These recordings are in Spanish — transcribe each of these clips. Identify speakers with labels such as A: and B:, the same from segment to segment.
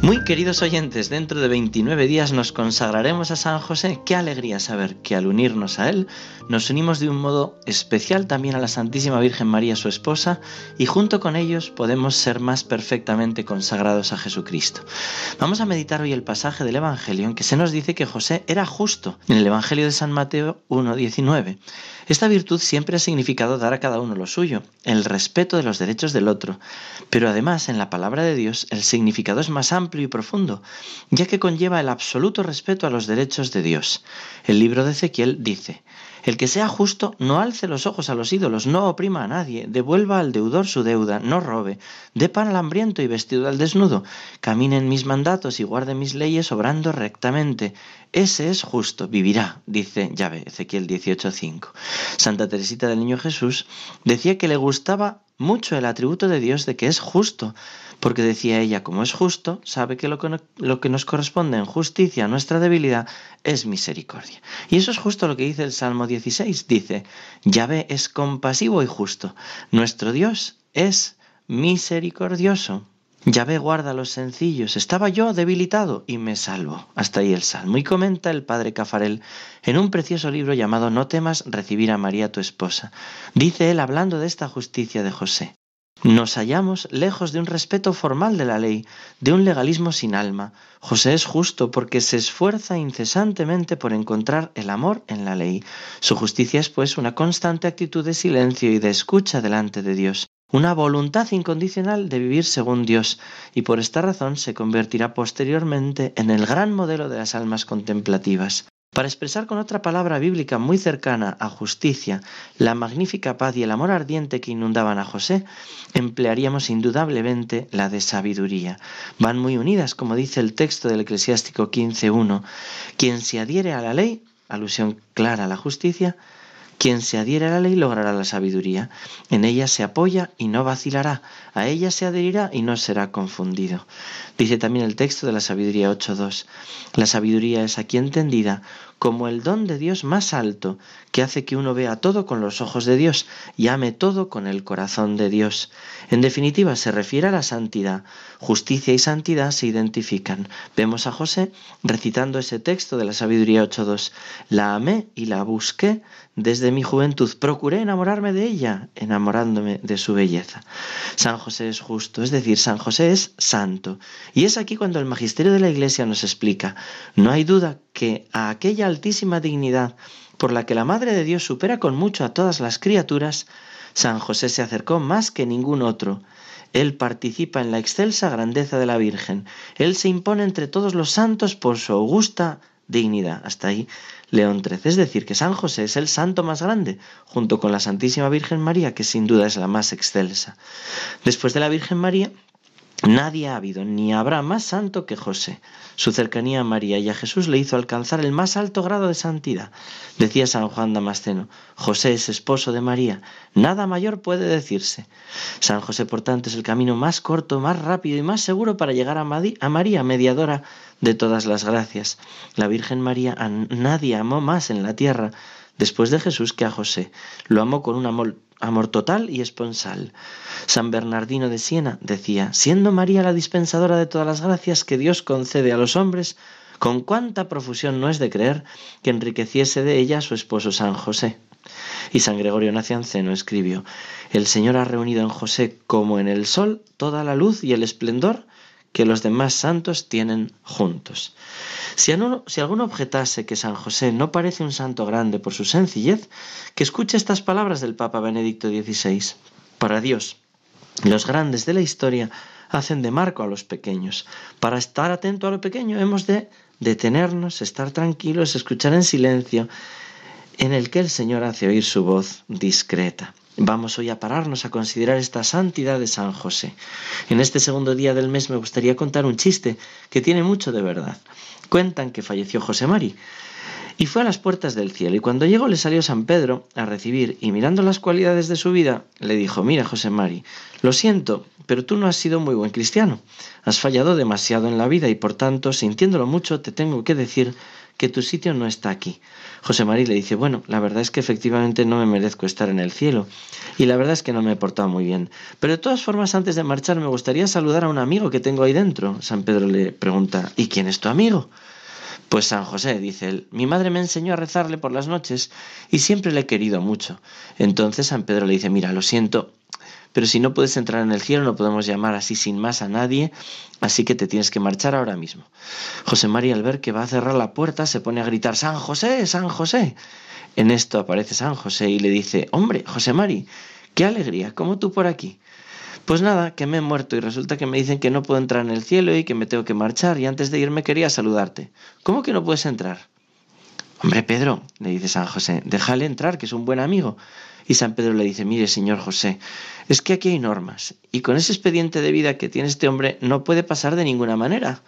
A: Muy queridos oyentes, dentro de 29 días nos consagraremos a San José. Qué alegría saber que al unirnos a Él nos unimos de un modo especial también a la Santísima Virgen María, su esposa, y junto con ellos podemos ser más perfectamente consagrados a Jesucristo. Vamos a meditar hoy el pasaje del Evangelio en que se nos dice que José era justo, en el Evangelio de San Mateo 1.19. Esta virtud siempre ha significado dar a cada uno lo suyo, el respeto de los derechos del otro, pero además en la palabra de Dios el significado es más amplio y profundo, ya que conlleva el absoluto respeto a los derechos de Dios. El libro de Ezequiel dice, el que sea justo no alce los ojos a los ídolos, no oprima a nadie, devuelva al deudor su deuda, no robe, dé pan al hambriento y vestido al desnudo, camine en mis mandatos y guarde mis leyes obrando rectamente. Ese es justo, vivirá, dice Yahvé, Ezequiel 18.5. Santa Teresita del Niño Jesús decía que le gustaba mucho el atributo de Dios de que es justo, porque decía ella, como es justo, sabe que lo, que nos corresponde en justicia a nuestra debilidad es misericordia. Y eso es justo lo que dice el Salmo 16. Dice, Yahvé es compasivo y justo. Nuestro Dios es misericordioso. Yahvé guarda a los sencillos. Estaba yo debilitado y me salvo. Hasta ahí el Salmo. Y comenta el padre Cafarel en un precioso libro llamado No temas recibir a María tu esposa. Dice él hablando de esta justicia de José. Nos hallamos lejos de un respeto formal de la ley, de un legalismo sin alma. José es justo porque se esfuerza incesantemente por encontrar el amor en la ley. Su justicia es pues una constante actitud de silencio y de escucha delante de Dios, una voluntad incondicional de vivir según Dios, y por esta razón se convertirá posteriormente en el gran modelo de las almas contemplativas. Para expresar con otra palabra bíblica muy cercana a justicia la magnífica paz y el amor ardiente que inundaban a José, emplearíamos indudablemente la de sabiduría. Van muy unidas, como dice el texto del Eclesiástico 15.1. Quien se adhiere a la ley, alusión clara a la justicia, quien se adhiere a la ley logrará la sabiduría. En ella se apoya y no vacilará. A ella se adherirá y no será confundido. Dice también el texto de la sabiduría 8.2. La sabiduría es aquí entendida como el don de Dios más alto, que hace que uno vea todo con los ojos de Dios y ame todo con el corazón de Dios. En definitiva, se refiere a la santidad. Justicia y santidad se identifican. Vemos a José recitando ese texto de la sabiduría 8.2. La amé y la busqué desde mi juventud. Procuré enamorarme de ella, enamorándome de su belleza. San José es justo, es decir, San José es santo. Y es aquí cuando el magisterio de la Iglesia nos explica, no hay duda que a aquella altísima dignidad por la que la Madre de Dios supera con mucho a todas las criaturas, San José se acercó más que ningún otro. Él participa en la excelsa grandeza de la Virgen. Él se impone entre todos los santos por su augusta dignidad. Hasta ahí León XIII. Es decir, que San José es el santo más grande, junto con la Santísima Virgen María, que sin duda es la más excelsa. Después de la Virgen María, Nadie ha habido ni habrá más santo que José. Su cercanía a María y a Jesús le hizo alcanzar el más alto grado de santidad. Decía San Juan Damasceno, José es esposo de María, nada mayor puede decirse. San José, por tanto, es el camino más corto, más rápido y más seguro para llegar a, María, mediadora de todas las gracias. La Virgen María a nadie amó más en la tierra después de Jesús que a José. Lo amó con un amor total y esponsal. San Bernardino de Siena decía, siendo María la dispensadora de todas las gracias que Dios concede a los hombres, con cuánta profusión no es de creer que enriqueciese de ella a su esposo San José. Y San Gregorio Nacianceno escribió, el Señor ha reunido en José como en el sol toda la luz y el esplendor que los demás santos tienen juntos. Si, alguno objetase que San José no parece un santo grande por su sencillez, que escuche estas palabras del Papa Benedicto XVI. Para Dios, los grandes de la historia hacen de marco a los pequeños. Para estar atento a lo pequeño hemos de detenernos, estar tranquilos, escuchar en silencio, en el que el Señor hace oír su voz discreta. Vamos hoy a pararnos a considerar esta santidad de San José. En este segundo día del mes me gustaría contar un chiste que tiene mucho de verdad. Cuentan que falleció José Mari y fue a las puertas del cielo y cuando llegó le salió San Pedro a recibir y mirando las cualidades de su vida le dijo, mira José Mari, lo siento, pero tú no has sido muy buen cristiano, has fallado demasiado en la vida y por tanto, sintiéndolo mucho, te tengo que decir que tu sitio no está aquí. José María le dice, bueno, la verdad es que efectivamente no me merezco estar en el cielo y la verdad es que no me he portado muy bien. Pero de todas formas, antes de marchar, me gustaría saludar a un amigo que tengo ahí dentro. San Pedro le pregunta, ¿y quién es tu amigo? Pues San José, dice él, mi madre me enseñó a rezarle por las noches y siempre le he querido mucho. Entonces San Pedro le dice, mira, lo siento, pero si no puedes entrar en el cielo no podemos llamar así sin más a nadie, así que te tienes que marchar ahora mismo. José María al ver que va a cerrar la puerta se pone a gritar, San José, San José. En esto aparece San José y le dice, hombre, José María, qué alegría, ¿cómo tú por aquí? Pues nada, que me he muerto y resulta que me dicen que no puedo entrar en el cielo y que me tengo que marchar y antes de irme quería saludarte. ¿Cómo que no puedes entrar? Hombre, Pedro, le dice San José, déjale entrar, que es un buen amigo. Y San Pedro le dice, mire, señor José, es que aquí hay normas y con ese expediente de vida que tiene este hombre no puede pasar de ninguna manera.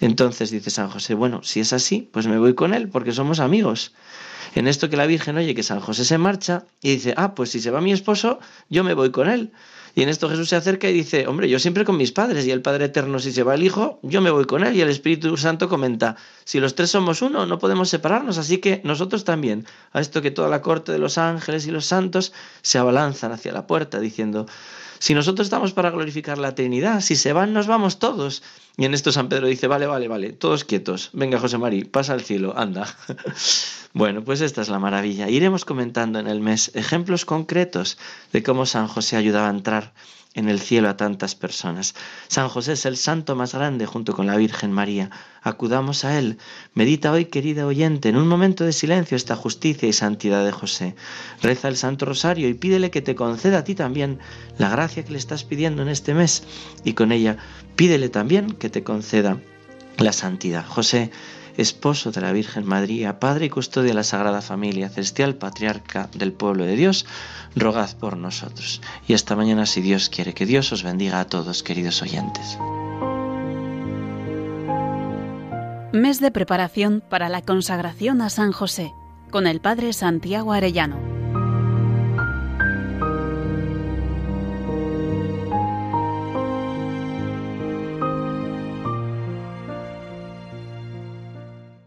A: Entonces dice San José, bueno, si es así, pues me voy con él porque somos amigos. En esto que la Virgen oye que San José se marcha y dice, ah, pues si se va mi esposo, yo me voy con él. Y en esto Jesús se acerca y dice, hombre, yo siempre con mis padres y el Padre Eterno, si se va el Hijo, yo me voy con él. Y el Espíritu Santo comenta, si los tres somos uno, no podemos separarnos, así que nosotros también. A esto que toda la corte de los ángeles y los santos se abalanzan hacia la puerta diciendo, si nosotros estamos para glorificar la Trinidad, si se van, nos vamos todos. Y en esto San Pedro dice, vale, vale, vale, todos quietos. Venga, José María, pasa al cielo, anda. bueno, pues esta es la maravilla. Iremos comentando en el mes ejemplos concretos de cómo San José ayudaba a entrar en el cielo a tantas personas. San José es el santo más grande junto con la Virgen María. Acudamos a él. Medita hoy, querida oyente, en un momento de silencio esta justicia y santidad de José. Reza el Santo Rosario y pídele que te conceda a ti también la gracia que le estás pidiendo en este mes y con ella pídele también que te conceda la santidad. José, esposo de la Virgen María, Padre y custodia de la Sagrada Familia, celestial patriarca del pueblo de Dios, rogad por nosotros. Y esta mañana, si Dios quiere, que Dios os bendiga a todos, queridos oyentes.
B: Mes de preparación para la consagración a San José, con el Padre Santiago Arellano.